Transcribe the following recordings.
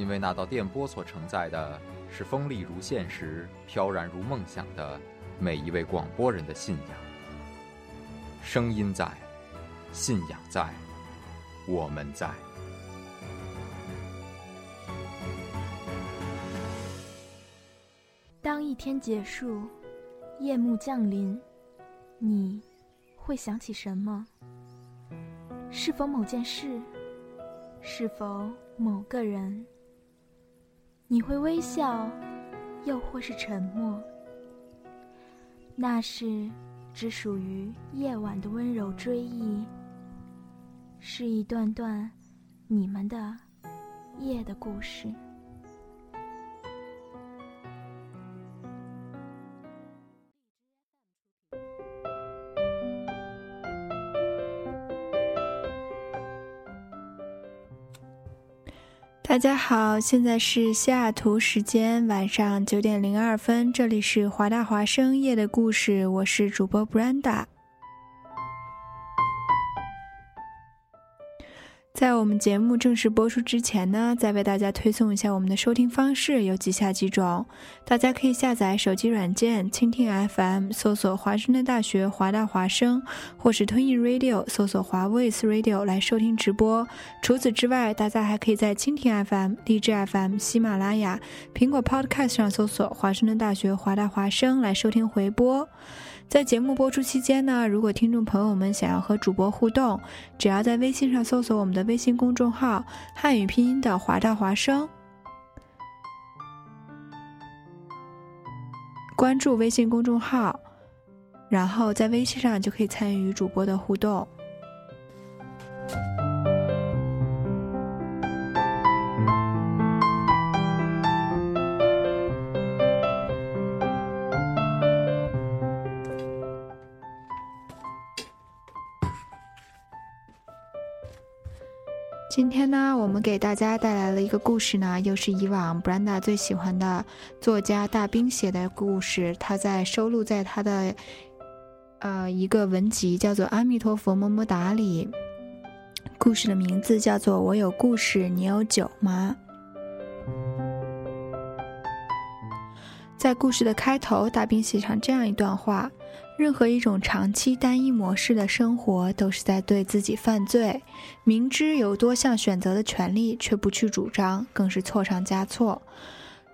因为那道电波所承载的是锋利如现实、飘然如梦想的每一位广播人的信仰。声音在，信仰在，我们在。当一天结束，夜幕降临，你会想起什么？是否某件事？是否某个人？你会微笑，又或是沉默？那是只属于夜晚的温柔追忆，是一段段你们的夜的故事。大家好，现在是西雅图时间晚上九点零二分，这里是华大华生夜的故事，我是主播 Brenda。在我们节目正式播出之前呢，再为大家推送一下我们的收听方式，有以下几种：大家可以下载手机软件蜻蜓 FM，搜索华盛顿大学华大华声，或是 Twin Radio，搜索华 Voice Radio 来收听直播。除此之外，大家还可以在蜻蜓 FM、荔枝 FM、喜马拉雅、苹果 Podcast 上搜索华盛顿大学华大华声来收听回播。在节目播出期间呢，如果听众朋友们想要和主播互动，只要在微信上搜索我们的微信公众号“汉语拼音的华大华生”，关注微信公众号，然后在微信上就可以参与主播的互动。今天呢，我们给大家带来了一个故事呢，又是以往 Brenda 最喜欢的作家大兵写的故事。他在收录在他的呃一个文集，叫做《阿弥陀佛么么哒》里。故事的名字叫做《我有故事，你有酒吗》。在故事的开头，大兵写上这样一段话。任何一种长期单一模式的生活，都是在对自己犯罪。明知有多项选择的权利，却不去主张，更是错上加错。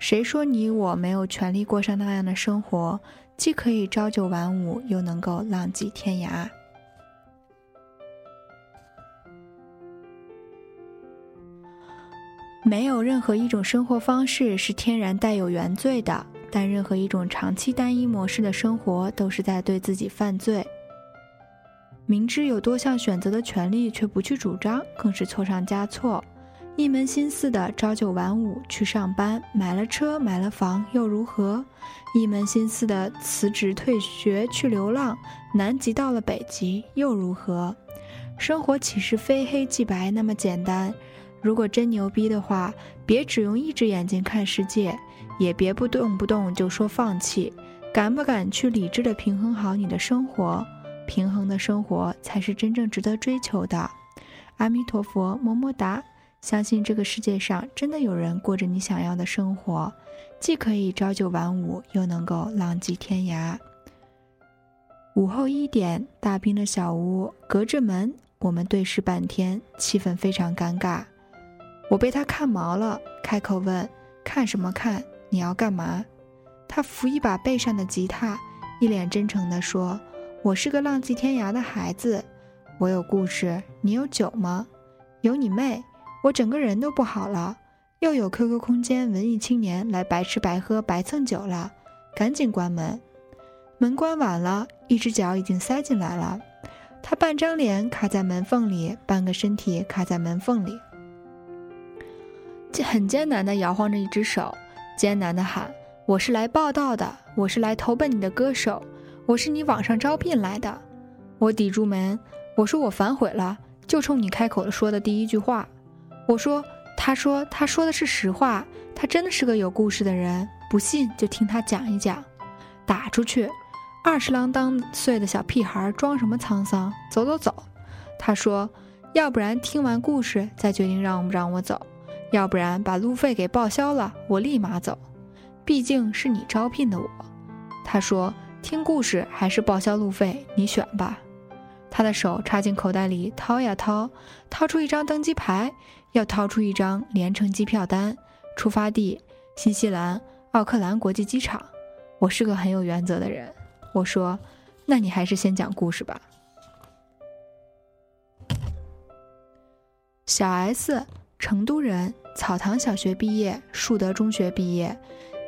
谁说你我没有权利过上那样的生活？既可以朝九晚五，又能够浪迹天涯。没有任何一种生活方式是天然带有原罪的。但任何一种长期单一模式的生活，都是在对自己犯罪。明知有多项选择的权利，却不去主张，更是错上加错。一门心思的朝九晚五去上班，买了车买了房又如何？一门心思的辞职退学去流浪，南极到了北极又如何？生活岂是非黑即白那么简单？如果真牛逼的话，别只用一只眼睛看世界。也别不动不动就说放弃，敢不敢去理智的平衡好你的生活？平衡的生活才是真正值得追求的。阿弥陀佛，么么哒！相信这个世界上真的有人过着你想要的生活，既可以朝九晚五，又能够浪迹天涯。午后一点，大兵的小屋隔着门，我们对视半天，气氛非常尴尬。我被他看毛了，开口问：“看什么看？”你要干嘛？他扶一把背上的吉他，一脸真诚地说：“我是个浪迹天涯的孩子，我有故事。你有酒吗？有你妹！我整个人都不好了。又有 QQ 空间文艺青年来白吃白喝白蹭酒了，赶紧关门。门关晚了，一只脚已经塞进来了。他半张脸卡在门缝里，半个身体卡在门缝里。”很艰难地摇晃着一只手，艰难地喊：“我是来报道的，我是来投奔你的歌手，我是你网上招聘来的。”我抵住门，我说：“我反悔了。”就冲你开口说的第一句话，我说：“他说他说的是实话，他真的是个有故事的人，不信就听他讲一讲。”打出去，二十郎当岁的小屁孩装什么沧桑？走走走。他说：“要不然听完故事再决定让不让我走，要不然把路费给报销了，我立马走。毕竟是你招聘的我。”他说：“听故事还是报销路费，你选吧。”他的手插进口袋里掏呀掏，掏出一张登机牌，又掏出一张连程机票单。出发地：新西兰奥克兰国际机场。我是个很有原则的人，我说：“那你还是先讲故事吧。”小 S，成都人，草堂小学毕业，树德中学毕业，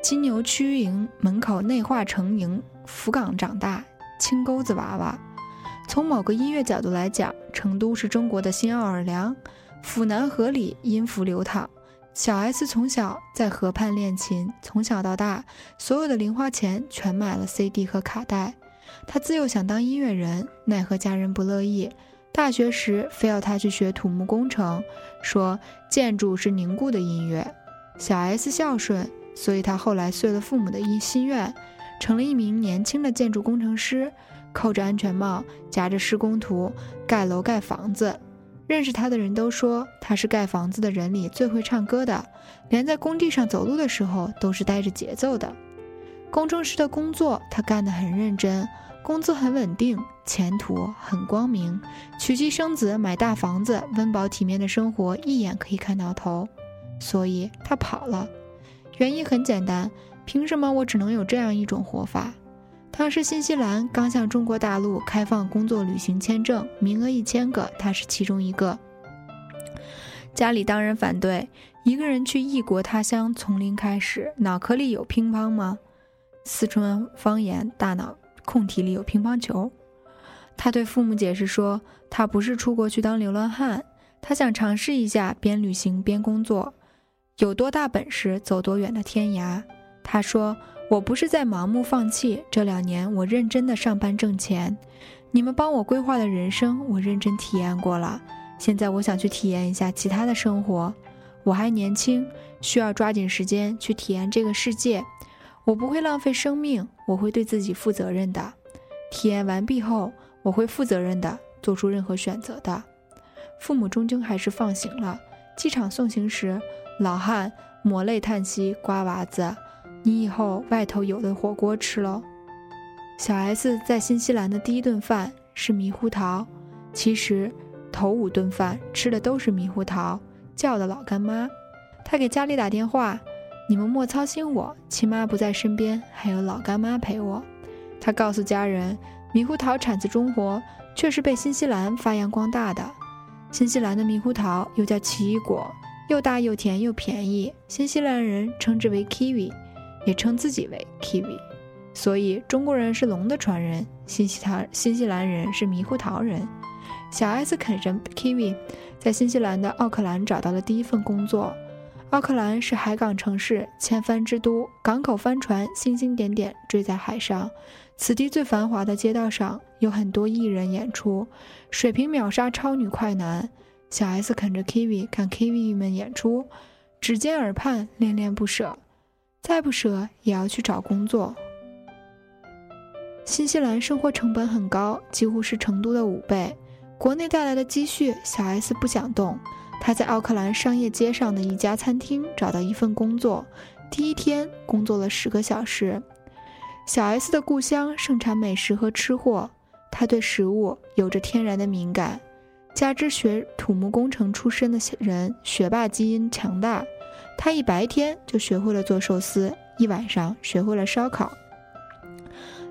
金牛区营门口内化成营福冈长大，青钩子娃娃。从某个音乐角度来讲，成都是中国的新奥尔良，府南河里音符流淌。小 S 从小在河畔练琴，从小到大，所有的零花钱全买了 CD 和卡带。他自幼想当音乐人，奈何家人不乐意。大学时，非要他去学土木工程，说建筑是凝固的音乐。小 S 孝顺，所以他后来遂了父母的一心愿，成了一名年轻的建筑工程师，扣着安全帽，夹着施工图，盖楼盖房子。认识他的人都说他是盖房子的人里最会唱歌的，连在工地上走路的时候都是带着节奏的。工程师的工作他干得很认真。工资很稳定，前途很光明，娶妻生子，买大房子，温饱体面的生活一眼可以看到头，所以他跑了。原因很简单，凭什么我只能有这样一种活法？当时新西兰刚向中国大陆开放工作旅行签证，名额一千个，他是其中一个。家里当然反对，一个人去异国他乡，从零开始，脑壳里有乒乓吗？四川方言，大脑。空体里有乒乓球，他对父母解释说，他不是出国去当流浪汉，他想尝试一下边旅行边工作，有多大本事走多远的天涯。他说，我不是在盲目放弃，这两年我认真的上班挣钱，你们帮我规划的人生我认真体验过了，现在我想去体验一下其他的生活，我还年轻，需要抓紧时间去体验这个世界。我不会浪费生命，我会对自己负责任的。体验完毕后，我会负责任的做出任何选择的。父母终究还是放行了。机场送行时，老汉抹泪叹息：“瓜娃子，你以后外头有的火锅吃喽。”小 S 在新西兰的第一顿饭是猕猴桃，其实头五顿饭吃的都是猕猴桃，叫的老干妈。他给家里打电话。你们莫操心，我亲妈不在身边，还有老干妈陪我。他告诉家人，猕猴桃产自中国，却是被新西兰发扬光大的。新西兰的猕猴桃又叫奇异果，又大又甜又便宜。新西兰人称之为 kiwi，也称自己为 kiwi。所以中国人是龙的传人，新西兰新西兰人是猕猴桃人。小 S 啃着 kiwi，在新西兰的奥克兰找到了第一份工作。奥克兰是海港城市，千帆之都，港口帆船星星点点缀在海上。此地最繁华的街道上有很多艺人演出，水平秒杀超女快男。小 S 啃着 kiwi 看 kiwi 们演出，指尖耳畔恋恋不舍，再不舍也要去找工作。新西兰生活成本很高，几乎是成都的五倍。国内带来的积蓄，小 S 不想动。他在奥克兰商业街上的一家餐厅找到一份工作，第一天工作了十个小时。小 S 的故乡盛产美食和吃货，他对食物有着天然的敏感，加之学土木工程出身的人，学霸基因强大，他一白天就学会了做寿司，一晚上学会了烧烤。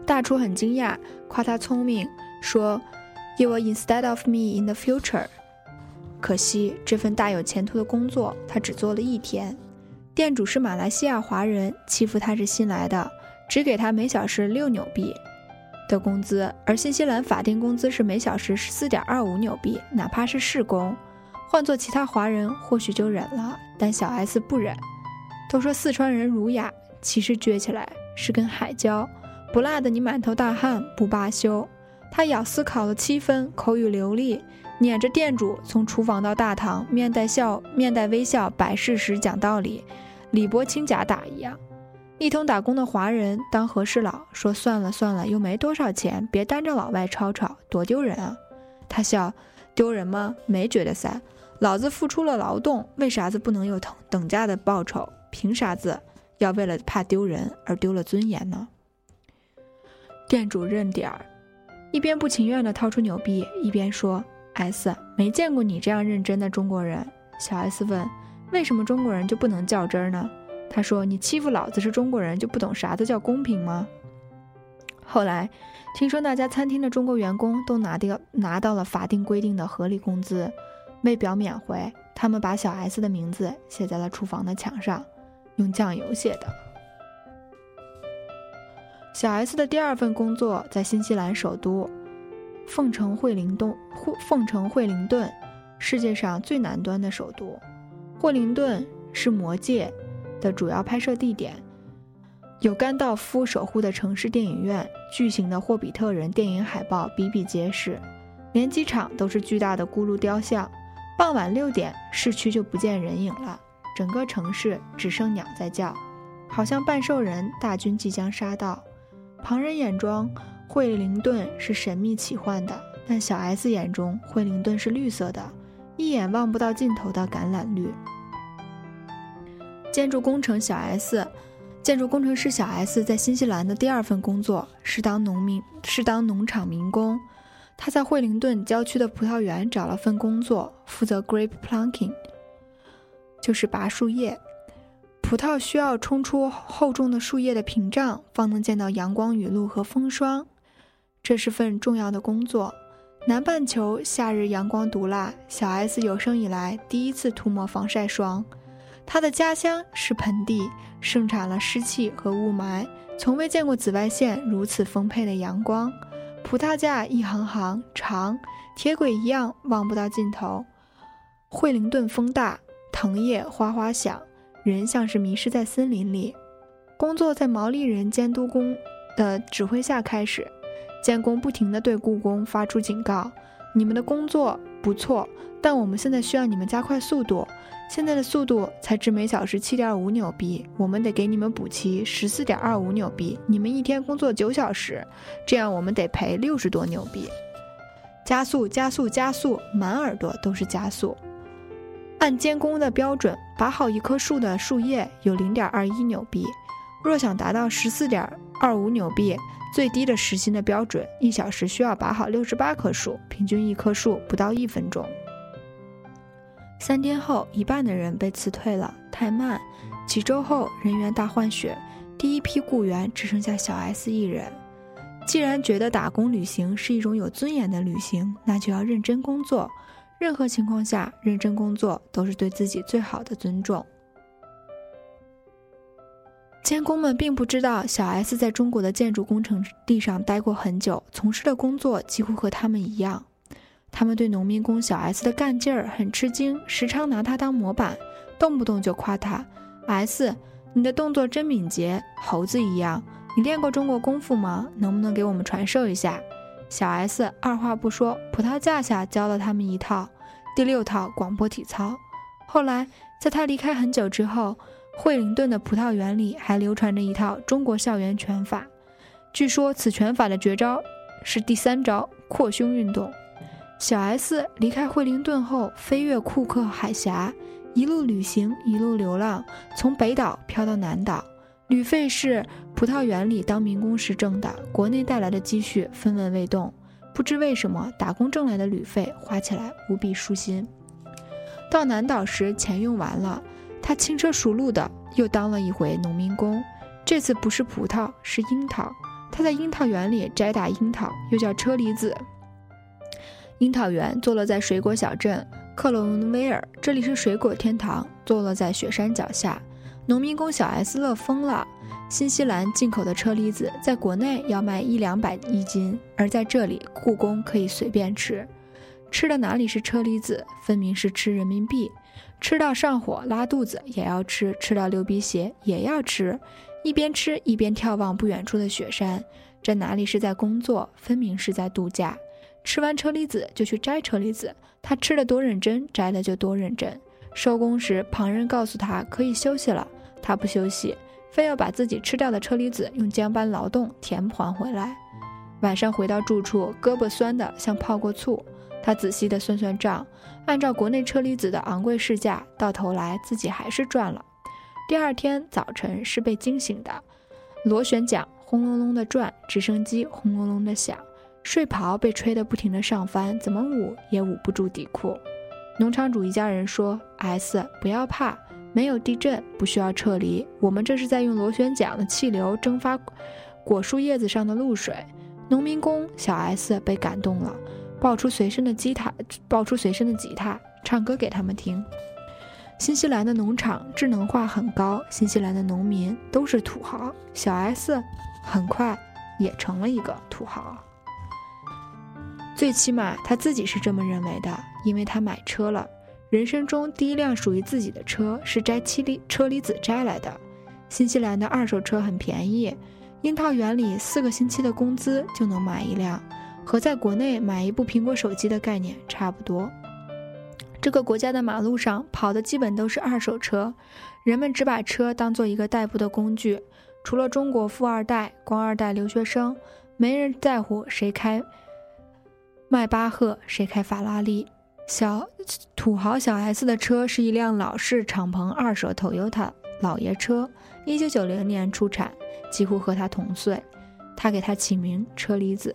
大厨很惊讶，夸他聪明，说：“You are instead of me in the future。”可惜这份大有前途的工作，他只做了一天。店主是马来西亚华人，欺负他是新来的，只给他每小时六纽币的工资，而新西兰法定工资是每小时十四点二五纽币，哪怕是试工。换做其他华人或许就忍了，但小 S 不忍。都说四川人儒雅，其实撅起来是根海椒，不辣的你满头大汗不罢休。他咬丝烤了七分，口语流利，撵着店主从厨房到大堂，面带笑面带微笑摆事实讲道理，李伯清假打一样。一同打工的华人当和事佬，说算了算了，又没多少钱，别单着老外吵吵，多丢人啊！他笑，丢人吗？没觉得噻，老子付出了劳动，为啥子不能有等等价的报酬？凭啥子要为了怕丢人而丢了尊严呢？店主认点儿，一边不情愿地掏出纽币，一边说：“S 没见过你这样认真的中国人。”小 S 问：“为什么中国人就不能较真儿呢？”他说：“你欺负老子是中国人，就不懂啥子叫公平吗？”后来听说那家餐厅的中国员工都拿掉拿到了法定规定的合理工资，为表免回。他们把小 S 的名字写在了厨房的墙上，用酱油写的。小 S 的第二份工作在新西兰首都凤城惠灵顿，凤城惠灵顿，世界上最南端的首都。惠灵顿是《魔戒》。的主要拍摄地点有甘道夫守护的城市电影院，巨型的霍比特人电影海报比比皆是，连机场都是巨大的咕噜雕像。傍晚六点，市区就不见人影了，整个城市只剩鸟在叫，好像半兽人大军即将杀到。旁人眼中，惠灵顿是神秘奇幻的，但小 S 眼中，惠灵顿是绿色的，一眼望不到尽头的橄榄绿。建筑工程小 S，建筑工程师小 S 在新西兰的第二份工作是当农民，是当农场民工。他在惠灵顿郊区的葡萄园找了份工作，负责 grape plucking，就是拔树叶。葡萄需要冲出厚重的树叶的屏障，方能见到阳光、雨露和风霜。这是份重要的工作。南半球夏日阳光毒辣，小 S 有生以来第一次涂抹防晒霜。他的家乡是盆地，盛产了湿气和雾霾，从未见过紫外线如此丰沛的阳光。葡萄架一行行长，铁轨一样望不到尽头。惠灵顿风大，藤叶哗哗响，人像是迷失在森林里。工作在毛利人监督工的指挥下开始，监工不停地对雇工发出警告：“你们的工作不错，但我们现在需要你们加快速度。”现在的速度才值每小时七点五纽币，我们得给你们补齐十四点二五纽币。你们一天工作九小时，这样我们得赔六十多纽币。加速，加速，加速，满耳朵都是加速。按监工的标准，拔好一棵树的树叶有零点二一纽币。若想达到十四点二五纽币最低的时薪的标准，一小时需要拔好六十八棵树，平均一棵树不到一分钟。三天后，一半的人被辞退了，太慢。几周后，人员大换血，第一批雇员只剩下小 S 一人。既然觉得打工旅行是一种有尊严的旅行，那就要认真工作。任何情况下，认真工作都是对自己最好的尊重。监工们并不知道小 S 在中国的建筑工程地上待过很久，从事的工作几乎和他们一样。他们对农民工小 S 的干劲儿很吃惊，时常拿他当模板，动不动就夸他：“S，你的动作真敏捷，猴子一样。你练过中国功夫吗？能不能给我们传授一下？”小 S 二话不说，葡萄架下教了他们一套第六套广播体操。后来，在他离开很久之后，惠灵顿的葡萄园里还流传着一套中国校园拳法。据说此拳法的绝招是第三招扩胸运动。小 S 离开惠灵顿后，飞越库克海峡，一路旅行，一路流浪，从北岛飘到南岛，旅费是葡萄园里当民工时挣的，国内带来的积蓄分文未动。不知为什么，打工挣来的旅费花起来无比舒心。到南岛时，钱用完了，他轻车熟路的又当了一回农民工，这次不是葡萄，是樱桃。他在樱桃园里摘打樱桃，又叫车厘子。樱桃园坐落在水果小镇克隆威尔，这里是水果天堂。坐落在雪山脚下，农民工小 S 乐疯了。新西兰进口的车厘子在国内要卖一两百一斤，而在这里，雇工可以随便吃。吃的哪里是车厘子，分明是吃人民币。吃到上火拉肚子也要吃，吃到流鼻血也要吃，一边吃一边眺望不远处的雪山，这哪里是在工作，分明是在度假。吃完车厘子就去摘车厘子，他吃的多认真，摘的就多认真。收工时，旁人告诉他可以休息了，他不休息，非要把自己吃掉的车厘子用加班劳动填还回来。晚上回到住处，胳膊酸得像泡过醋。他仔细地算算账，按照国内车厘子的昂贵市价，到头来自己还是赚了。第二天早晨是被惊醒的，螺旋桨轰隆隆地转，直升机轰隆隆地响，睡袍被吹得不停地上翻，怎么捂也捂不住底裤。农场主一家人说：“S，不要怕，没有地震，不需要撤离。我们这是在用螺旋桨的气流蒸发果树叶子上的露水。”农民工小 S 被感动了。抱出随身的吉他，抱出随身的吉他，唱歌给他们听。新西兰的农场智能化很高，新西兰的农民都是土豪。小 S 很快也成了一个土豪，最起码他自己是这么认为的，因为他买车了。人生中第一辆属于自己的车是摘七厘车厘子摘来的。新西兰的二手车很便宜，樱桃园里四个星期的工资就能买一辆。和在国内买一部苹果手机的概念差不多。这个国家的马路上跑的基本都是二手车，人们只把车当做一个代步的工具。除了中国富二代、官二代、留学生，没人在乎谁开迈巴赫，谁开法拉利。小土豪小 S 的车是一辆老式敞篷二手 Toyota 老爷车，一九九零年出产，几乎和他同岁。他给他起名车厘子。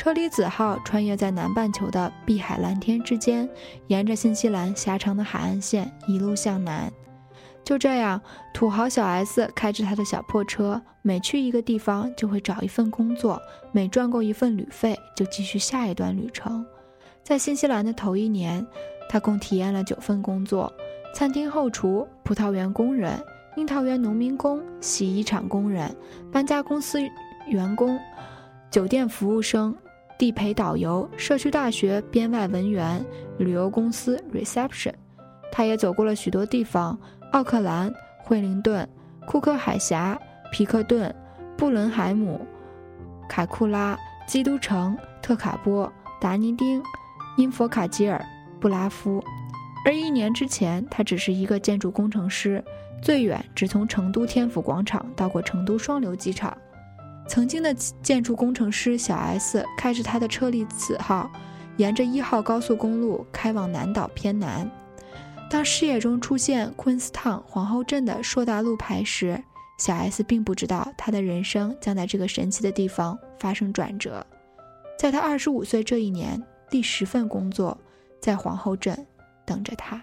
车厘子号穿越在南半球的碧海蓝天之间，沿着新西兰狭长的海岸线一路向南。就这样，土豪小 S 开着他的小破车，每去一个地方就会找一份工作，每赚够一份旅费就继续下一段旅程。在新西兰的头一年，他共体验了九份工作：餐厅后厨、葡萄园工人、樱桃园农民工、洗衣厂工人、搬家公司员工、酒店服务生。地陪导游、社区大学编外文员、旅游公司 reception，他也走过了许多地方：奥克兰、惠灵顿、库克海峡、皮克顿、布伦海姆、凯库拉、基督城、特卡波、达尼丁、因佛卡吉尔、布拉夫。而一年之前，他只是一个建筑工程师，最远只从成都天府广场到过成都双流机场。曾经的建筑工程师小 S 开着他的车厘子号，沿着一号高速公路开往南岛偏南。当视野中出现昆斯坦皇后镇的硕大路牌时，小 S 并不知道他的人生将在这个神奇的地方发生转折。在他二十五岁这一年，第十份工作在皇后镇等着他。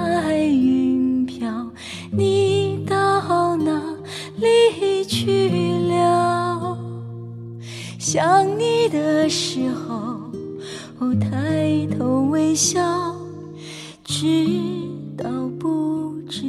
你到哪里去了。想你的时候，抬头微笑，知道不知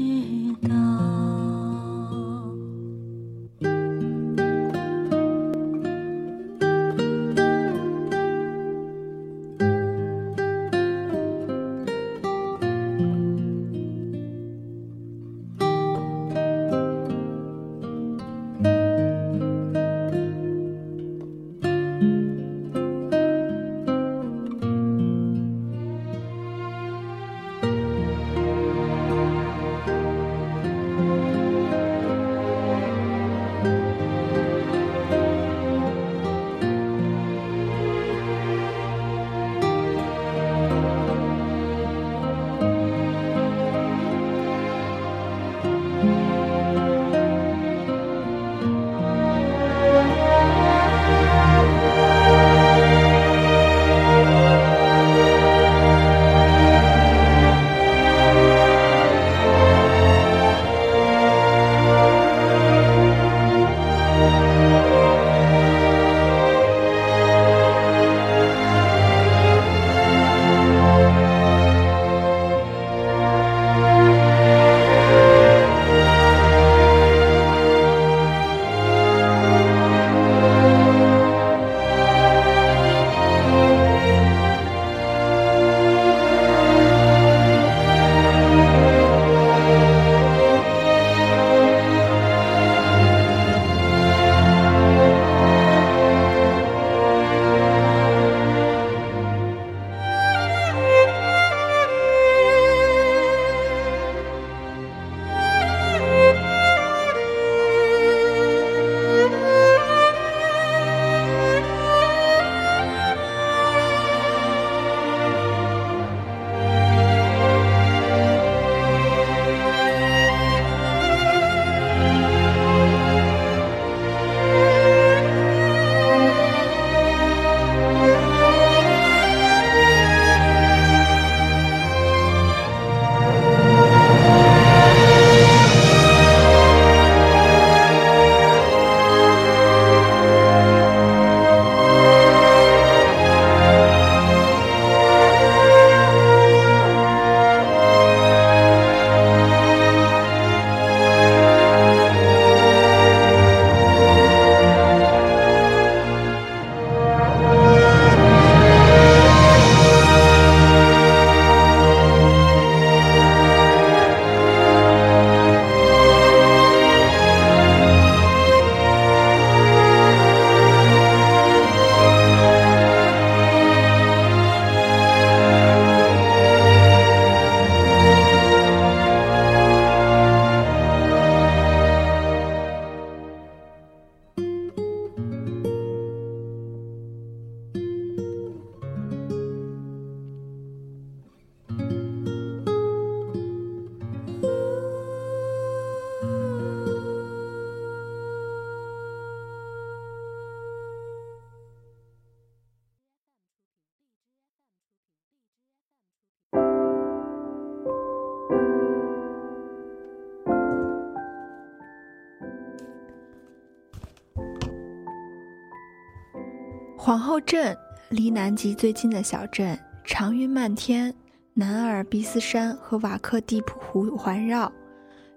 镇离南极最近的小镇，长云漫天，南阿尔卑斯山和瓦克蒂普湖环绕。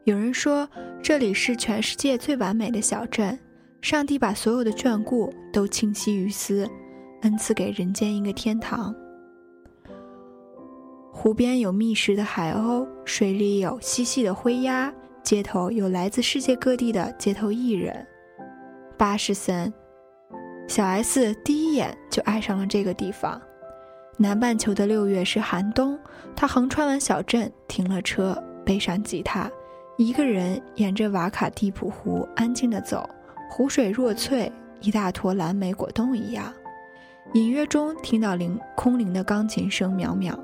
有人说这里是全世界最完美的小镇，上帝把所有的眷顾都倾惜于斯，恩赐给人间一个天堂。湖边有觅食的海鸥，水里有嬉戏的灰鸭，街头有来自世界各地的街头艺人。巴士森，小 S 第一眼就爱上了这个地方。南半球的六月是寒冬，他横穿完小镇，停了车，背上吉他。一个人沿着瓦卡蒂普湖安静地走，湖水若翠，一大坨蓝莓果冻一样。隐约中听到灵空灵的钢琴声渺渺。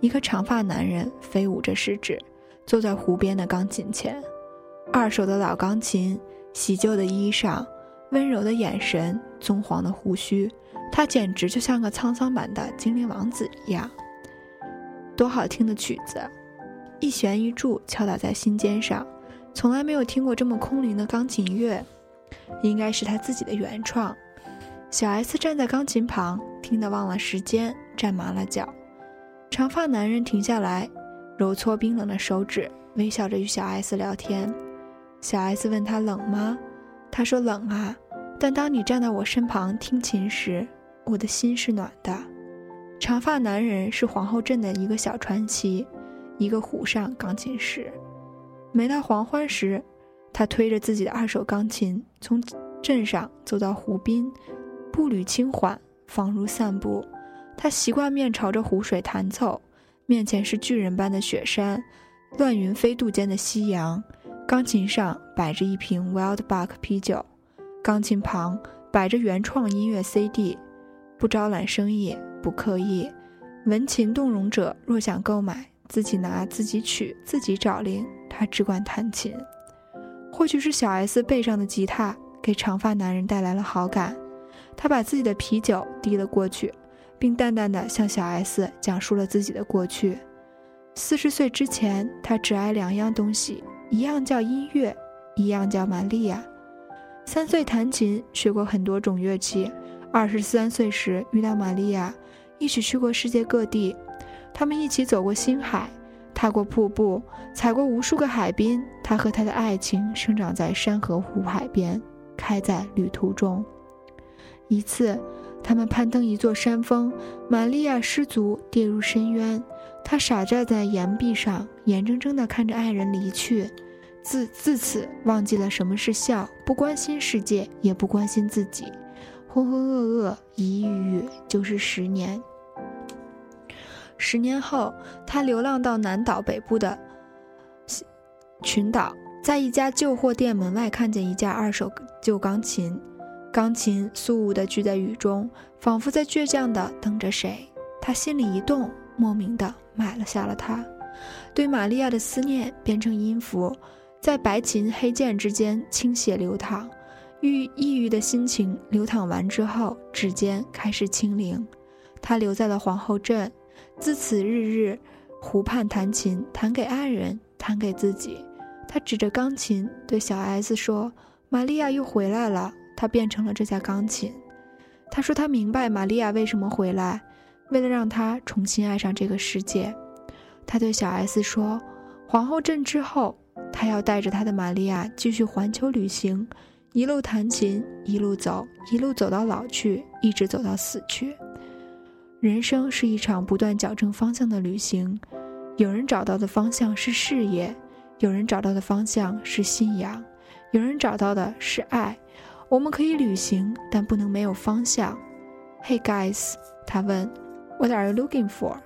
一个长发男人飞舞着食指，坐在湖边的钢琴前。二手的老钢琴，洗旧的衣裳，温柔的眼神，棕黄的胡须，他简直就像个沧桑版的精灵王子一样。多好听的曲子！一弦一柱敲打在心尖上，从来没有听过这么空灵的钢琴乐，应该是他自己的原创。小 S 站在钢琴旁，听得忘了时间，站麻了脚。长发男人停下来，揉搓冰冷的手指，微笑着与小 S 聊天。小 S 问他冷吗？他说冷啊，但当你站在我身旁听琴时，我的心是暖的。长发男人是皇后镇的一个小传奇。一个湖上钢琴师，每到黄昏时，他推着自己的二手钢琴从镇上走到湖滨，步履轻缓，仿如散步。他习惯面朝着湖水弹奏，面前是巨人般的雪山，乱云飞渡间的夕阳。钢琴上摆着一瓶 Wildbuck 啤酒，钢琴旁摆着原创音乐 CD，不招揽生意，不刻意。闻琴动容者若想购买。自己拿自己取自己找零，他只管弹琴。或许是小 S 背上的吉他给长发男人带来了好感，他把自己的啤酒递了过去，并淡淡的向小 S 讲述了自己的过去。四十岁之前，他只爱两样东西，一样叫音乐，一样叫玛利亚。三岁弹琴，学过很多种乐器。二十三岁时遇到玛利亚，一起去过世界各地。他们一起走过星海，踏过瀑布，踩过无数个海滨。他和他的爱情生长在山河湖海边，开在旅途中。一次，他们攀登一座山峰，玛利亚失足跌入深渊。他傻站在岩壁上，眼睁睁地看着爱人离去，自自此忘记了什么是笑，不关心世界，也不关心自己，浑浑噩噩，一郁郁，就是十年。十年后，他流浪到南岛北部的群岛，在一家旧货店门外看见一架二手旧钢琴，钢琴肃穆地聚在雨中，仿佛在倔强地等着谁。他心里一动，莫名地买了下了它。对玛利亚的思念变成音符，在白琴黑键之间倾泻流淌。郁抑郁的心情流淌完之后，指尖开始清零。他留在了皇后镇。自此，日日湖畔弹琴，弹给爱人，弹给自己。他指着钢琴对小 S 说：“玛利亚又回来了。”他变成了这架钢琴。他说他明白玛利亚为什么回来，为了让他重新爱上这个世界。他对小 S 说：“皇后镇之后，他要带着他的玛利亚继续环球旅行，一路弹琴，一路走，一路走到老去，一直走到死去。”人生是一场不断矫正方向的旅行，有人找到的方向是事业，有人找到的方向是信仰，有人找到的是爱。我们可以旅行，但不能没有方向。Hey guys，他问，What are you looking for？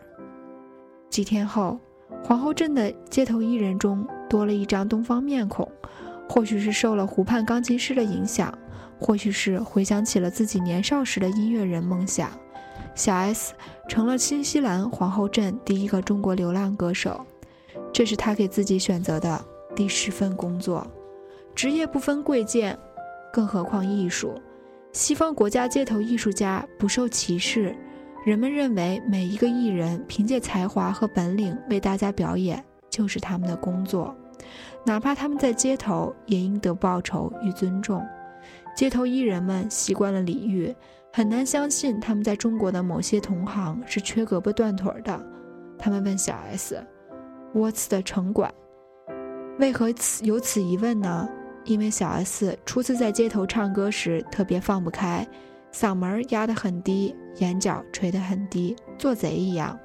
几天后，皇后镇的街头艺人中多了一张东方面孔，或许是受了湖畔钢琴师的影响，或许是回想起了自己年少时的音乐人梦想。小 S 成了新西兰皇后镇第一个中国流浪歌手，这是他给自己选择的第十份工作。职业不分贵贱，更何况艺术。西方国家街头艺术家不受歧视，人们认为每一个艺人凭借才华和本领为大家表演就是他们的工作，哪怕他们在街头也应得报酬与尊重。街头艺人们习惯了礼遇。很难相信他们在中国的某些同行是缺胳膊断腿的。他们问小 S：“What's 的城管？为何此有此疑问呢？”因为小 S 初次在街头唱歌时特别放不开，嗓门压得很低，眼角垂得很低，做贼一样。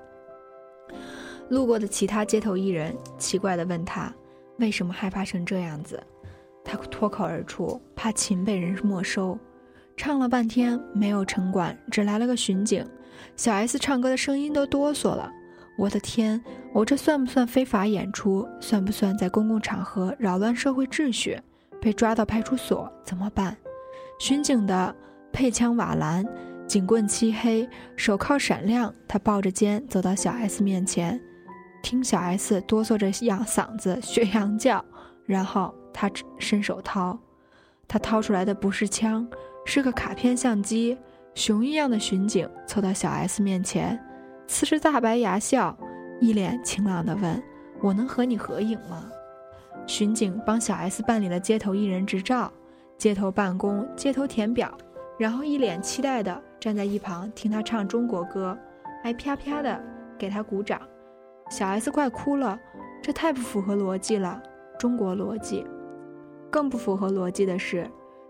路过的其他街头艺人奇怪地问他：“为什么害怕成这样子？”他脱口而出：“怕琴被人没收。”唱了半天没有城管，只来了个巡警。小 S 唱歌的声音都哆嗦了。我的天，我这算不算非法演出？算不算在公共场合扰乱社会秩序？被抓到派出所怎么办？巡警的配枪瓦蓝，警棍漆黑，手铐闪亮。他抱着肩走到小 S 面前，听小 S 哆嗦着羊嗓子学羊叫，然后他伸手掏，他掏出来的不是枪，是个卡片相机。熊一样的巡警凑到小 S 面前，呲着大白牙笑，一脸晴朗地问：“我能和你合影吗？”巡警帮小 S 办理了街头艺人执照、街头办公、街头填表，然后一脸期待地站在一旁听他唱中国歌，还啪啪地给他鼓掌。小 S 快哭了，这太不符合逻辑了，中国逻辑。更不符合逻辑的是，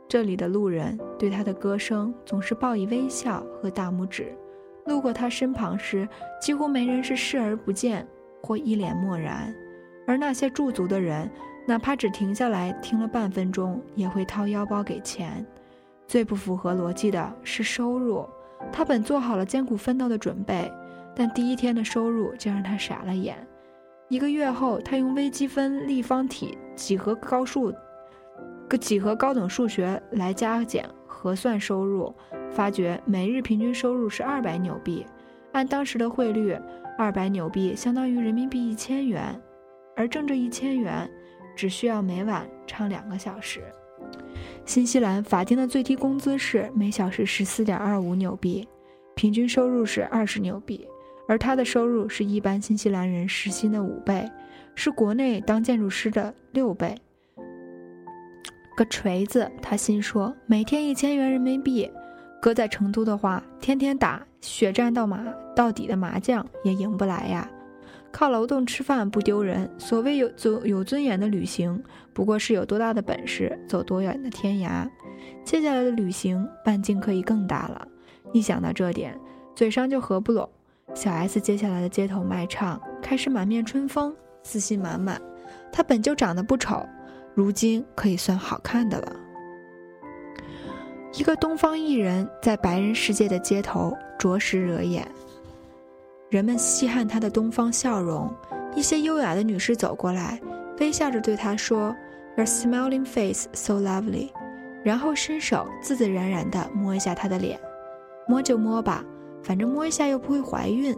这里的路人对他的歌声总是报以微笑和大拇指，路过他身旁时，几乎没人是视而不见或一脸漠然。而那些驻足的人，哪怕只停下来听了半分钟，也会掏腰包给钱。最不符合逻辑的是收入，他本做好了艰苦奋斗的准备，但第一天的收入就让他傻了眼。一个月后，他用微积分立方体几何高数、个几何高等数学来加减核算收入，发觉每日平均收入是二百纽币。按当时的汇率，二百纽币相当于人民币一千元。而挣这一千元，只需要每晚唱两个小时。新西兰法定的最低工资是每小时十四点二五纽币，平均收入是二十纽币，而他的收入是一般新西兰人时薪的五倍，是国内当建筑师的六倍。个锤子，他心说，每天一千元人民币，搁在成都的话，天天打血战到麻到底的麻将也赢不来呀。靠劳动吃饭不丢人。所谓有尊有尊严的旅行，不过是有多大的本事走多远的天涯。接下来的旅行半径可以更大了。一想到这点，嘴上就合不拢。小 S 接下来的街头卖唱开始满面春风，自信满满。她本就长得不丑，如今可以算好看的了。一个东方艺人，在白人世界的街头着实惹眼。人们稀罕她的东方笑容，一些优雅的女士走过来，微笑着对她说：“Your smiling face so lovely。”然后伸手自自然然地摸一下她的脸，摸就摸吧，反正摸一下又不会怀孕。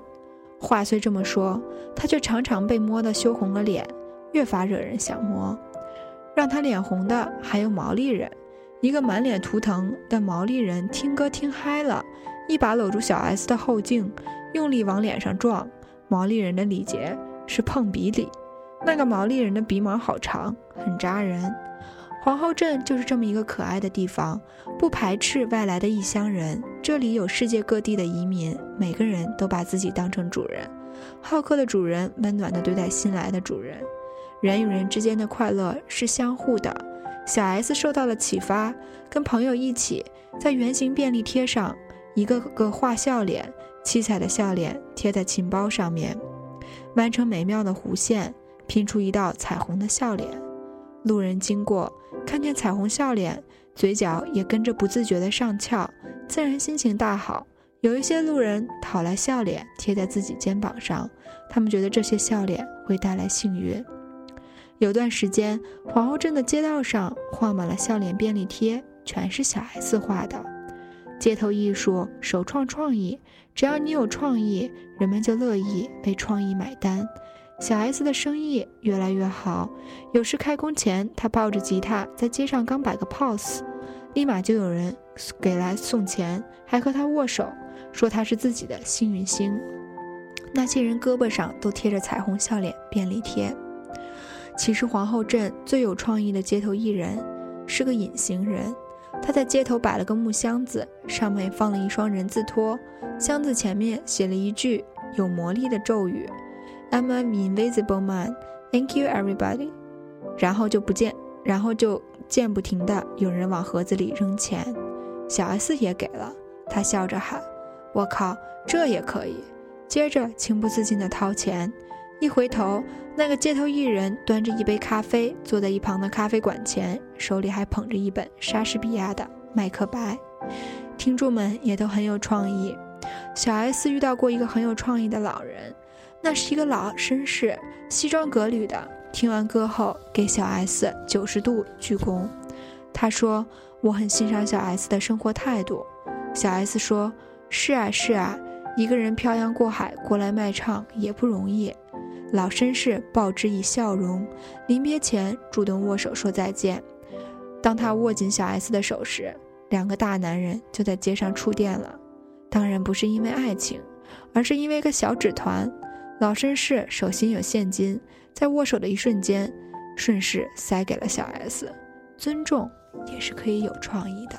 话虽这么说，她却常常被摸得羞红了脸，越发惹人想摸。让她脸红的还有毛利人，一个满脸图腾的毛利人听歌听嗨了，一把搂住小 S 的后颈。用力往脸上撞，毛利人的礼节是碰鼻礼。那个毛利人的鼻毛好长，很扎人。皇后镇就是这么一个可爱的地方，不排斥外来的异乡人。这里有世界各地的移民，每个人都把自己当成主人。好客的主人温暖地对待新来的主人。人与人之间的快乐是相互的。小 S 受到了启发，跟朋友一起在圆形便利贴上一个个画笑脸。七彩的笑脸贴在琴包上面，弯成美妙的弧线，拼出一道彩虹的笑脸。路人经过，看见彩虹笑脸，嘴角也跟着不自觉地上翘，自然心情大好。有一些路人讨来笑脸贴在自己肩膀上，他们觉得这些笑脸会带来幸运。有段时间，皇后镇的街道上画满了笑脸便利贴，全是小 S 画的。街头艺术，首创创意。只要你有创意，人们就乐意为创意买单。小 S 的生意越来越好，有时开工前，他抱着吉他在街上刚摆个 pose，立马就有人给来送钱，还和他握手，说他是自己的幸运星。那些人胳膊上都贴着彩虹笑脸便利贴。其实皇后镇最有创意的街头艺人是个隐形人。他在街头摆了个木箱子，上面放了一双人字拖，箱子前面写了一句有魔力的咒语：“I'm an invisible man, thank you everybody。”然后就不见，然后就见不停的有人往盒子里扔钱，小 S 也给了，他笑着喊：“我靠，这也可以！”接着情不自禁的掏钱，一回头，那个街头艺人端着一杯咖啡，坐在一旁的咖啡馆前，手里还捧着一本莎士比亚的《麦克白》。听众们也都很有创意。小 S 遇到过一个很有创意的老人，那是一个老绅士，西装革履的。听完歌后，给小 S 九十度鞠躬。他说：“我很欣赏小 S 的生活态度。”小 S 说：“是啊，是啊。”一个人漂洋过海过来卖唱也不容易，老绅士报之以笑容，临别前主动握手说再见。当他握紧小 S 的手时，两个大男人就在街上触电了。当然不是因为爱情，而是因为个小纸团。老绅士手心有现金，在握手的一瞬间，顺势塞给了小 S。尊重也是可以有创意的。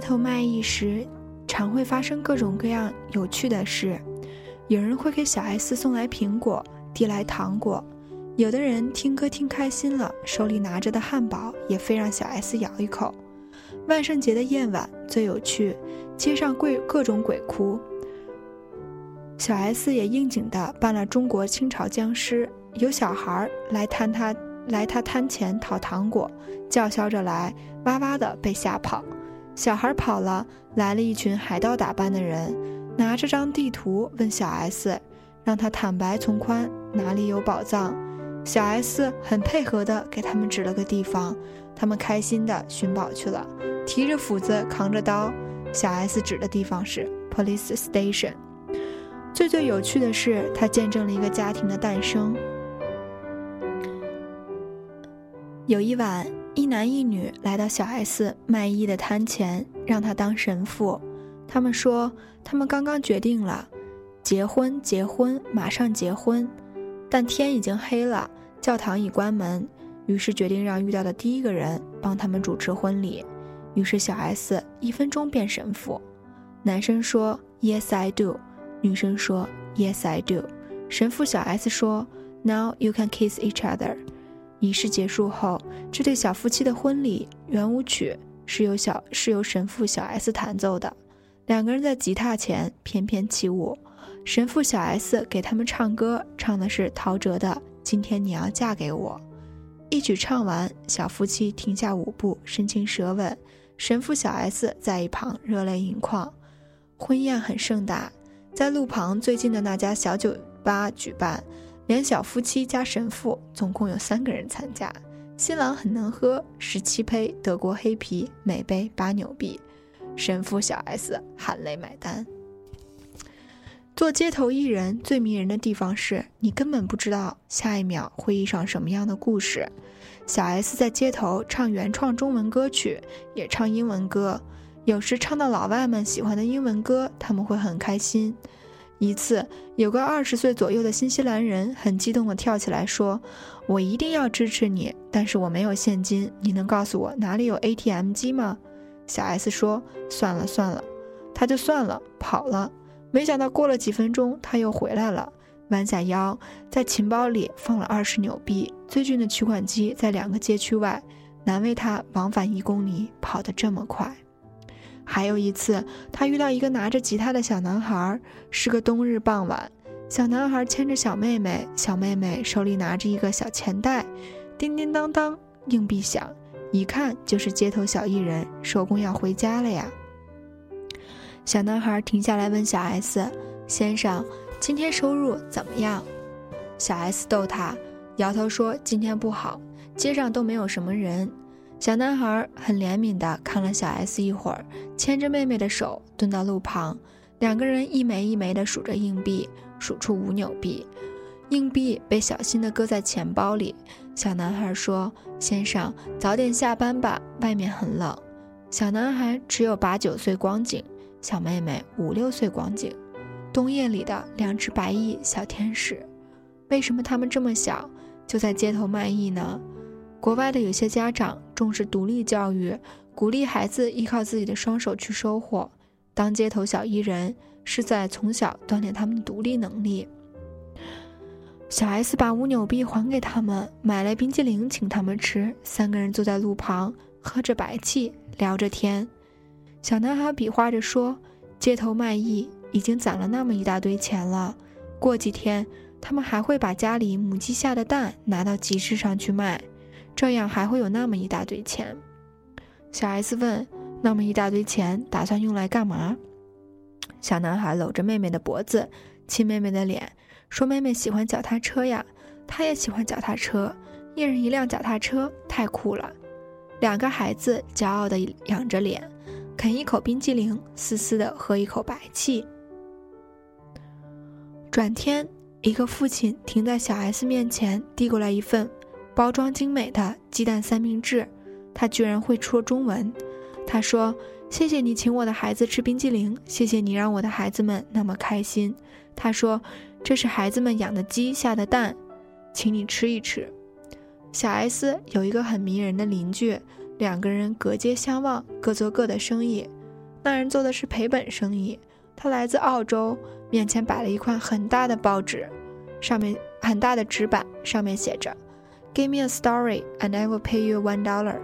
街头卖艺时，常会发生各种各样有趣的事。有人会给小 S 送来苹果，递来糖果；有的人听歌听开心了，手里拿着的汉堡也非让小 S 咬一口。万圣节的夜晚最有趣，街上鬼各种鬼哭。小 S 也应景的扮了中国清朝僵尸，有小孩来贪他来他摊前讨糖果，叫嚣着来，哇哇的被吓跑。小孩跑了，来了一群海盗打扮的人，拿着张地图问小 S，让他坦白从宽，哪里有宝藏。小 S 很配合的给他们指了个地方，他们开心的寻宝去了，提着斧子，扛着刀。小 S 指的地方是 Police Station。最最有趣的是，他见证了一个家庭的诞生。有一晚，一男一女来到小 S 卖艺的摊前，让他当神父。他们说，他们刚刚决定了，结婚，结婚，马上结婚。但天已经黑了，教堂已关门，于是决定让遇到的第一个人帮他们主持婚礼。于是小 S 一分钟变神父。男生说：“Yes, I do。”女生说：“Yes, I do。”神父小 S 说：“Now you can kiss each other。”仪式结束后，这对小夫妻的婚礼圆舞曲是由小是由神父小 S 弹奏的，两个人在吉他前翩翩起舞。神父小 S 给他们唱歌，唱的是陶喆的《今天你要嫁给我》。一曲唱完，小夫妻停下舞步，深情舌吻。神父小 S 在一旁热泪盈眶。婚宴很盛大。在路旁最近的那家小酒吧举办，连小夫妻加神父，总共有三个人参加。新郎很能喝，十七杯德国黑啤，每杯八纽币。神父小 S 含泪买单。做街头艺人最迷人的地方是你根本不知道下一秒会遇上什么样的故事。小 S 在街头唱原创中文歌曲，也唱英文歌。有时唱到老外们喜欢的英文歌，他们会很开心。一次，有个二十岁左右的新西兰人很激动地跳起来说：“我一定要支持你，但是我没有现金，你能告诉我哪里有 ATM 机吗？”小 S 说：“算了算了。”他就算了，跑了。没想到过了几分钟，他又回来了，弯下腰，在钱包里放了二十纽币。最近的取款机在两个街区外，难为他往返一公里跑得这么快。还有一次，他遇到一个拿着吉他的小男孩，是个冬日傍晚。小男孩牵着小妹妹，小妹妹手里拿着一个小钱袋，叮叮当当，硬币响，一看就是街头小艺人，收工要回家了呀。小男孩停下来问小 S：“ 先生，今天收入怎么样？”小 S 逗他，摇头说：“今天不好，街上都没有什么人。”小男孩很怜悯地看了小 S 一会儿，牵着妹妹的手蹲到路旁，两个人一枚一枚地数着硬币，数出五纽币。硬币被小心地搁在钱包里。小男孩说：“先生，早点下班吧，外面很冷。”小男孩只有八九岁光景，小妹妹五六岁光景，冬夜里的两只白衣小天使。为什么他们这么小就在街头卖艺呢？国外的有些家长重视独立教育，鼓励孩子依靠自己的双手去收获。当街头小艺人是在从小锻炼他们的独立能力。小 S 把五纽币还给他们，买了冰激凌请他们吃。三个人坐在路旁，喝着白气，聊着天。小男孩比划着说：“街头卖艺已经攒了那么一大堆钱了，过几天他们还会把家里母鸡下的蛋拿到集市上去卖。”这样还会有那么一大堆钱。小 S 问：“那么一大堆钱，打算用来干嘛？”小男孩搂着妹妹的脖子，亲妹妹的脸，说：“妹妹喜欢脚踏车呀，他也喜欢脚踏车，一人一辆脚踏车，太酷了。”两个孩子骄傲地仰着脸，啃一口冰激凌，嘶嘶地喝一口白气。转天，一个父亲停在小 S 面前，递过来一份。包装精美的鸡蛋三明治，他居然会说中文。他说：“谢谢你请我的孩子吃冰激凌，谢谢你让我的孩子们那么开心。”他说：“这是孩子们养的鸡下的蛋，请你吃一吃。”小 S 有一个很迷人的邻居，两个人隔街相望，各做各的生意。那人做的是赔本生意，他来自澳洲，面前摆了一块很大的报纸，上面很大的纸板，上面写着。Give me a story, and I will pay you one dollar。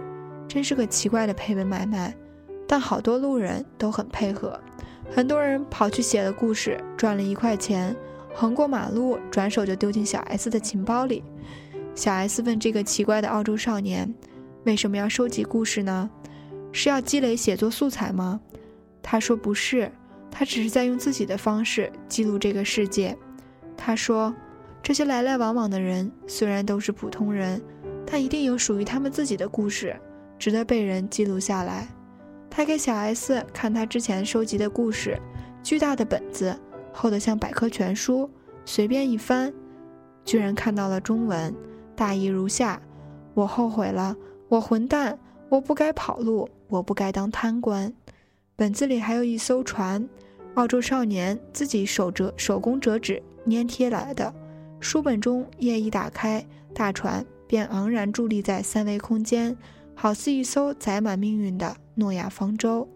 真是个奇怪的赔本买卖，但好多路人都很配合。很多人跑去写了故事，赚了一块钱，横过马路，转手就丢进小 S 的钱包里。小 S 问这个奇怪的澳洲少年：“为什么要收集故事呢？是要积累写作素材吗？”他说：“不是，他只是在用自己的方式记录这个世界。”他说：“这些来来往往的人虽然都是普通人，但一定有属于他们自己的故事，值得被人记录下来。”他给小 S 看他之前收集的故事，巨大的本子，厚得像百科全书，随便一翻，居然看到了中文。大意如下：我后悔了，我混蛋，我不该跑路，我不该当贪官。本子里还有一艘船，澳洲少年自己手折手工折纸粘贴来的。书本中页一打开，大船便昂然伫立在三维空间，好似一艘载满命运的诺亚方舟。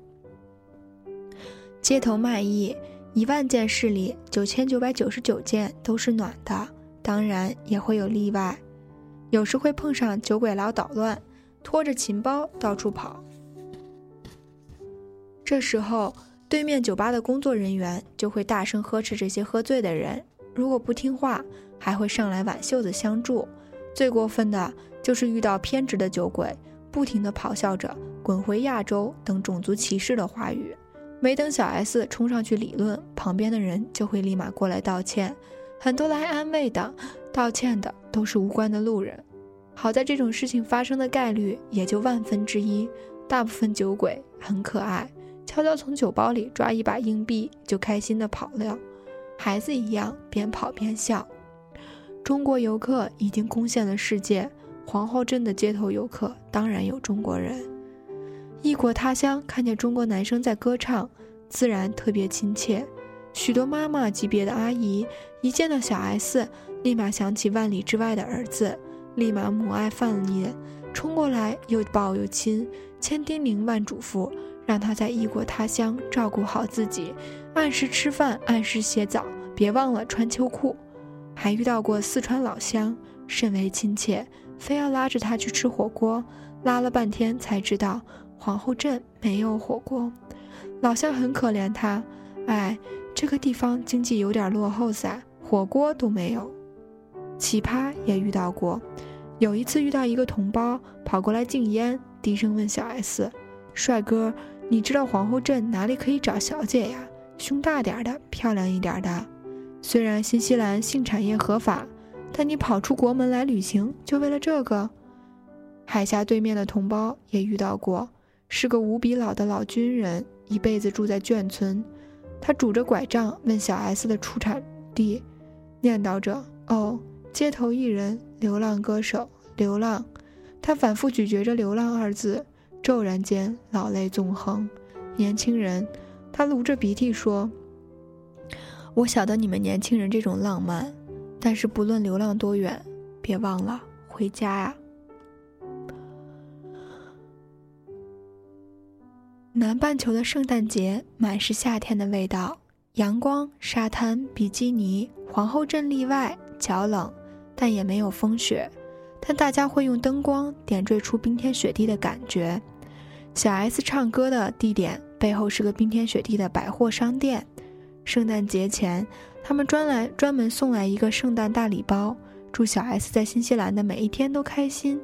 街头卖艺，一万件事里九千九百九十九件都是暖的，当然也会有例外。有时会碰上酒鬼佬捣乱，拖着琴包到处跑。这时候，对面酒吧的工作人员就会大声呵斥这些喝醉的人，如果不听话，还会上来挽袖子相助。最过分的就是遇到偏执的酒鬼，不停地咆哮着“滚回亚洲”等种族歧视的话语。没等小 S 冲上去理论，旁边的人就会立马过来道歉。很多来安慰的、道歉的都是无关的路人。好在这种事情发生的概率也就万分之一。大部分酒鬼很可爱，悄悄从酒包里抓一把硬币就开心的跑了，孩子一样边跑边笑。中国游客已经攻陷了世界，皇后镇的街头游客当然有中国人。异国他乡看见中国男生在歌唱，自然特别亲切。许多妈妈级别的阿姨一见到小 S，立马想起万里之外的儿子，立马母爱泛滥，冲过来又抱又亲，千叮咛万嘱咐，让他在异国他乡照顾好自己，按时吃饭，按时洗澡，别忘了穿秋裤。还遇到过四川老乡，甚为亲切，非要拉着他去吃火锅，拉了半天才知道皇后镇没有火锅。老乡很可怜他，哎。这个地方经济有点落后噻，火锅都没有。奇葩也遇到过，有一次遇到一个同胞跑过来敬烟，低声问小 S：“ 帅哥，你知道皇后镇哪里可以找小姐呀？胸大点的，漂亮一点的。虽然新西兰性产业合法，但你跑出国门来旅行，就为了这个？”海峡对面的同胞也遇到过，是个无比老的老军人，一辈子住在眷村。他拄着拐杖问小 S 的出产地，念叨着：“哦，街头艺人，流浪歌手，流浪。”他反复咀嚼着“流浪”二字，骤然间老泪纵横。年轻人，他撸着鼻涕说：“我晓得你们年轻人这种浪漫，但是不论流浪多远，别忘了回家呀。”南半球的圣诞节满是夏天的味道，阳光、沙滩、比基尼，皇后镇例外，较冷，但也没有风雪。但大家会用灯光点缀出冰天雪地的感觉。小 S 唱歌的地点背后是个冰天雪地的百货商店。圣诞节前，他们专来专门送来一个圣诞大礼包，祝小 S 在新西兰的每一天都开心。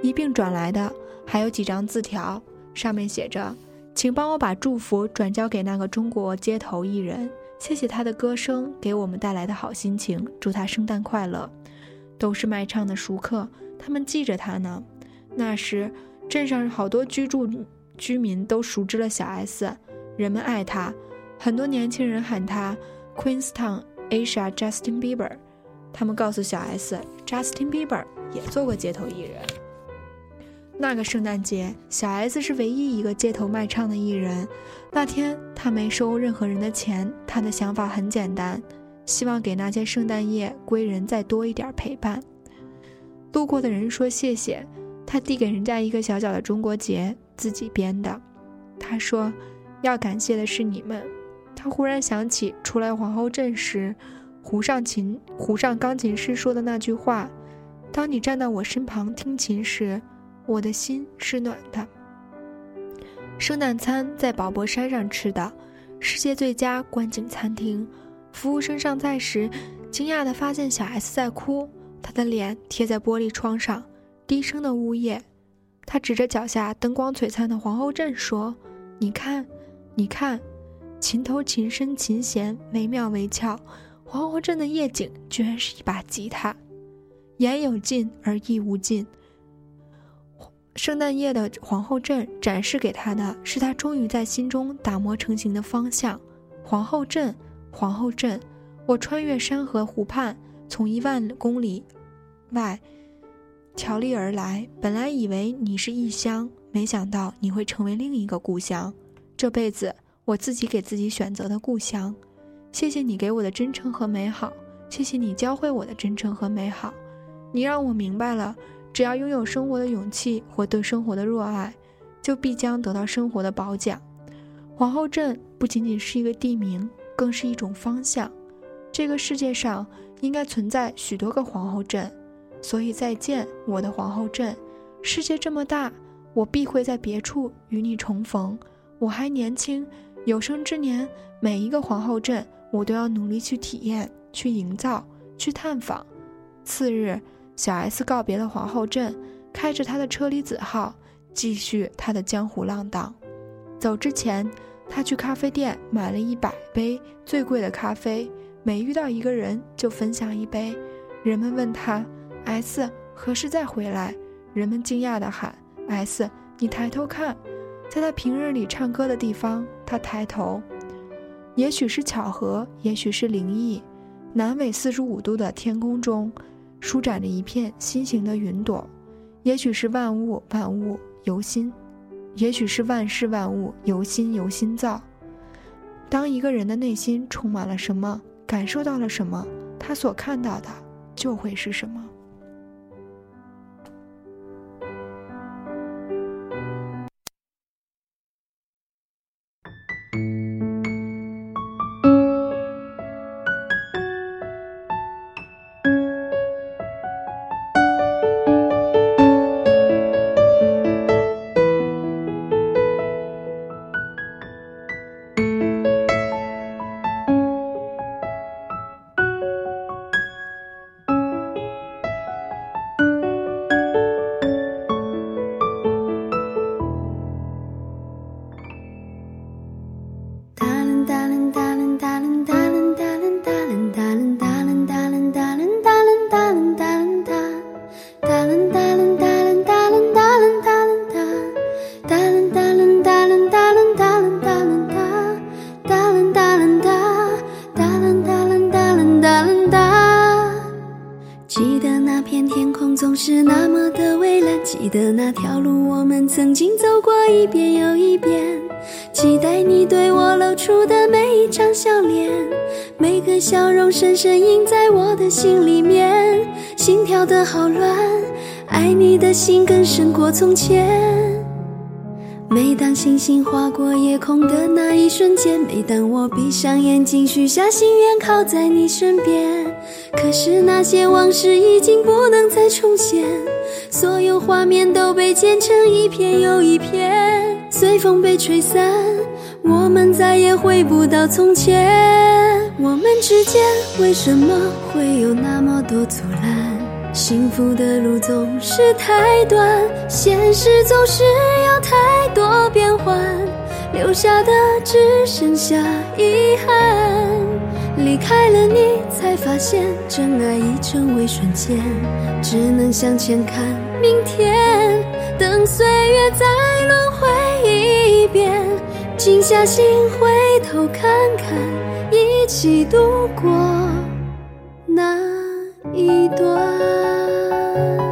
一并转来的还有几张字条，上面写着。请帮我把祝福转交给那个中国街头艺人，谢谢他的歌声给我们带来的好心情，祝他圣诞快乐。都是卖唱的熟客，他们记着他呢。那时镇上好多居住居民都熟知了小 S，人们爱他，很多年轻人喊他 Queenstown Asia Justin Bieber。他们告诉小 S，Justin Bieber 也做过街头艺人。那个圣诞节，小 S 是唯一一个街头卖唱的艺人。那天他没收任何人的钱，他的想法很简单，希望给那些圣诞夜归人再多一点陪伴。路过的人说谢谢，他递给人家一个小小的中国结，自己编的。他说，要感谢的是你们。他忽然想起出来皇后镇时，湖上琴湖上钢琴师说的那句话：“当你站到我身旁听琴时。”我的心是暖的。圣诞餐在宝珀山上吃的，世界最佳观景餐厅。服务生上菜时，惊讶地发现小 S 在哭，她的脸贴在玻璃窗上，低声的呜咽。他指着脚下灯光璀璨的皇后镇说：“你看，你看，琴头琴身琴弦，惟妙惟肖。皇后镇的夜景居然是一把吉他。言有尽而意无尽。”圣诞夜的皇后镇展示给他的是他终于在心中打磨成型的方向。皇后镇，皇后镇，我穿越山河湖畔，从一万公里外迢丽而来。本来以为你是异乡，没想到你会成为另一个故乡。这辈子我自己给自己选择的故乡。谢谢你给我的真诚和美好，谢谢你教会我的真诚和美好。你让我明白了。只要拥有生活的勇气和对生活的热爱，就必将得到生活的褒奖。皇后镇不仅仅是一个地名，更是一种方向。这个世界上应该存在许多个皇后镇，所以再见，我的皇后镇。世界这么大，我必会在别处与你重逢。我还年轻，有生之年，每一个皇后镇，我都要努力去体验、去营造、去探访。次日。小 S 告别了皇后镇，开着他的车厘子号，继续他的江湖浪荡。走之前，他去咖啡店买了一百杯最贵的咖啡，每遇到一个人就分享一杯。人们问他：“S 何时再回来？”人们惊讶地喊：“S，你抬头看，在他平日里唱歌的地方，他抬头。也许是巧合，也许是灵异。南纬四十五度的天空中。”舒展着一片心形的云朵，也许是万物万物由心，也许是万事万物由心由心造。当一个人的内心充满了什么，感受到了什么，他所看到的就会是什么。的每一张笑脸，每个笑容深深印在我的心里面，心跳的好乱，爱你的心更胜过从前。每当星星划过夜空的那一瞬间，每当我闭上眼睛许下心愿靠在你身边，可是那些往事已经不能再重现，所有画面都被剪成一片又一片，随风被吹散，我们再也回不到从前。我们之间为什么会有那么多阻拦？幸福的路总是太短，现实总是有太多变幻，留下的只剩下遗憾。离开了你，才发现真爱已成为瞬间，只能向前看明天，等岁月再轮回一遍，静下心回头看看。一起度过那一段。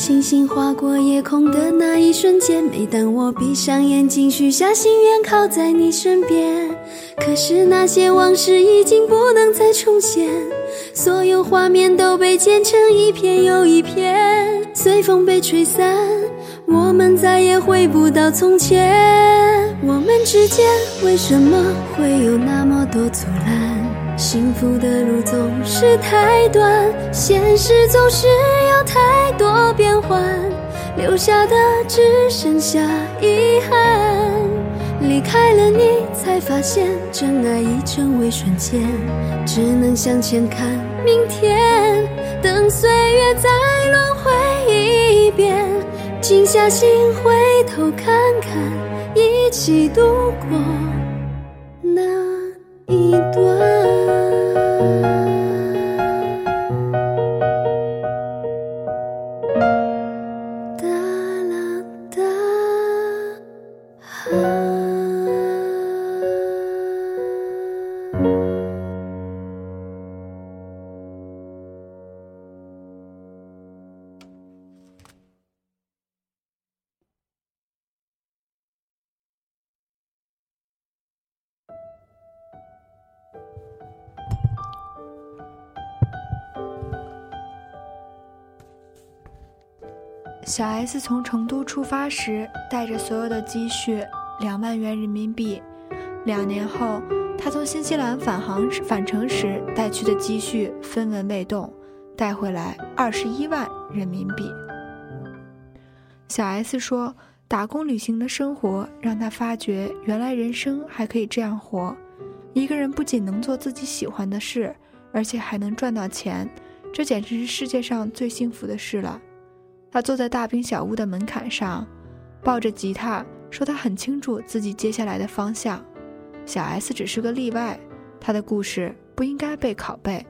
星星划过夜空的那一瞬间，每当我闭上眼睛许下心愿，靠在你身边。可是那些往事已经不能再重现，所有画面都被剪成一片又一片，随风被吹散，我们再也回不到从前。我们之间为什么会有那么多阻拦？幸福的路总是太短，现实总是有太多变幻，留下的只剩下遗憾。离开了你，才发现真爱已成为瞬间，只能向前看明天，等岁月再轮回一遍，静下心回头看看，一起度过那一段。小 S 从成都出发时，带着所有的积蓄两万元人民币。两年后，他从新西兰返航返程时带去的积蓄分文未动，带回来二十一万人民币。小 S 说：“打工旅行的生活让他发觉，原来人生还可以这样活。一个人不仅能做自己喜欢的事，而且还能赚到钱，这简直是世界上最幸福的事了。”他坐在大兵小屋的门槛上，抱着吉他，说他很清楚自己接下来的方向。小 S 只是个例外，他的故事不应该被拷贝，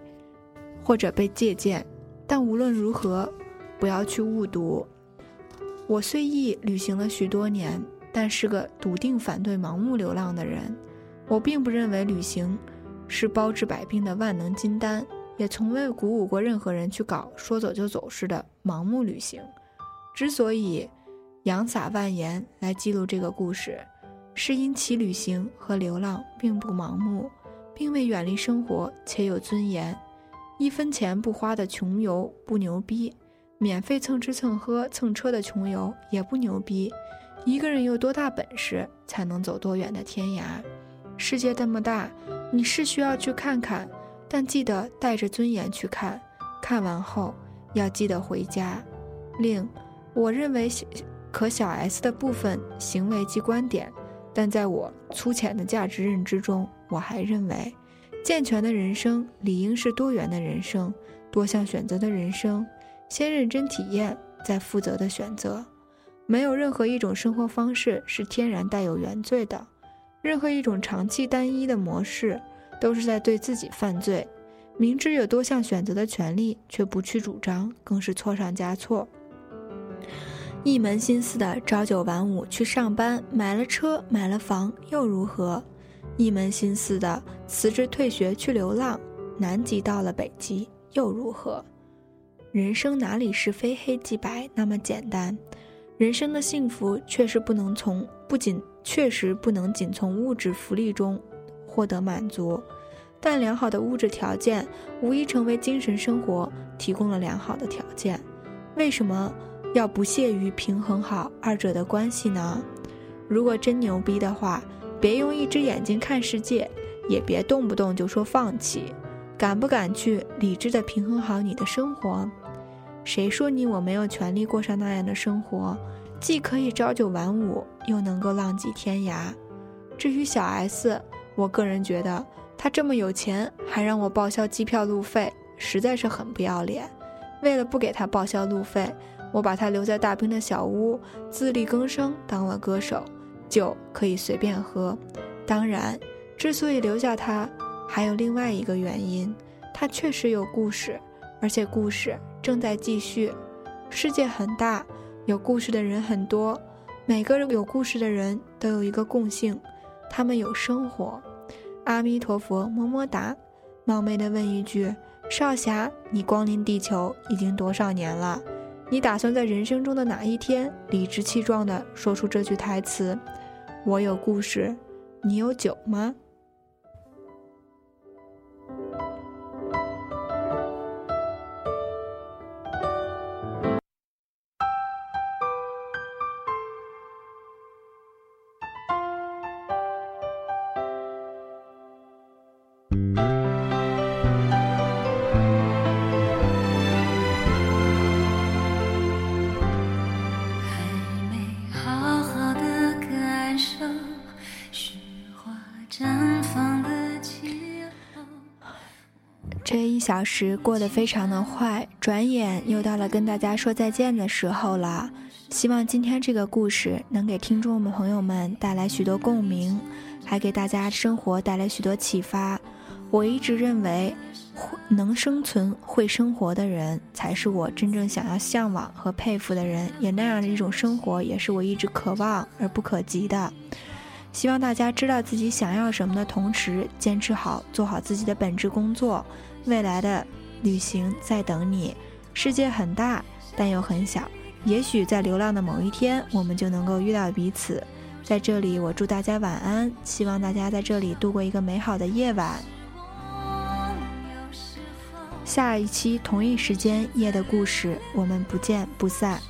或者被借鉴。但无论如何，不要去误读。我虽亦旅行了许多年，但是个笃定反对盲目流浪的人。我并不认为旅行是包治百病的万能金丹。也从未鼓舞过任何人去搞说走就走似的盲目旅行。之所以洋洒万言来记录这个故事，是因其旅行和流浪并不盲目，并未远离生活且有尊严。一分钱不花的穷游不牛逼，免费蹭吃蹭喝蹭车的穷游也不牛逼。一个人有多大本事，才能走多远的天涯？世界这么大，你是需要去看看。但记得带着尊严去看，看完后要记得回家。另，我认为可小 S 的部分行为及观点，但在我粗浅的价值认知中，我还认为，健全的人生理应是多元的人生，多项选择的人生，先认真体验，再负责的选择。没有任何一种生活方式是天然带有原罪的，任何一种长期单一的模式。都是在对自己犯罪，明知有多项选择的权利却不去主张，更是错上加错。一门心思的朝九晚五去上班，买了车买了房又如何？一门心思的辞职退学去流浪，南极到了北极又如何？人生哪里是非黑即白那么简单？人生的幸福确实不能从不仅确实不能仅从物质福利中。获得满足，但良好的物质条件无疑成为精神生活提供了良好的条件。为什么要不屑于平衡好二者的关系呢？如果真牛逼的话，别用一只眼睛看世界，也别动不动就说放弃。敢不敢去理智的平衡好你的生活？谁说你我没有权利过上那样的生活？既可以朝九晚五，又能够浪迹天涯。至于小 S。我个人觉得，他这么有钱，还让我报销机票路费，实在是很不要脸。为了不给他报销路费，我把他留在大兵的小屋，自力更生当了歌手，酒可以随便喝。当然，之所以留下他，还有另外一个原因，他确实有故事，而且故事正在继续。世界很大，有故事的人很多，每个有故事的人都有一个共性。他们有生活，阿弥陀佛，么么哒。冒昧的问一句，少侠，你光临地球已经多少年了？你打算在人生中的哪一天理直气壮的说出这句台词？我有故事，你有酒吗？这一小时过得非常的快，转眼又到了跟大家说再见的时候了。希望今天这个故事能给听众们朋友们带来许多共鸣，还给大家生活带来许多启发。我一直认为，能生存、会生活的人，才是我真正想要向往和佩服的人。也那样的一种生活，也是我一直渴望而不可及的。希望大家知道自己想要什么的同时，坚持好，做好自己的本职工作。未来的旅行在等你。世界很大，但又很小。也许在流浪的某一天，我们就能够遇到彼此。在这里，我祝大家晚安，希望大家在这里度过一个美好的夜晚。下一期同一时间，夜的故事，我们不见不散。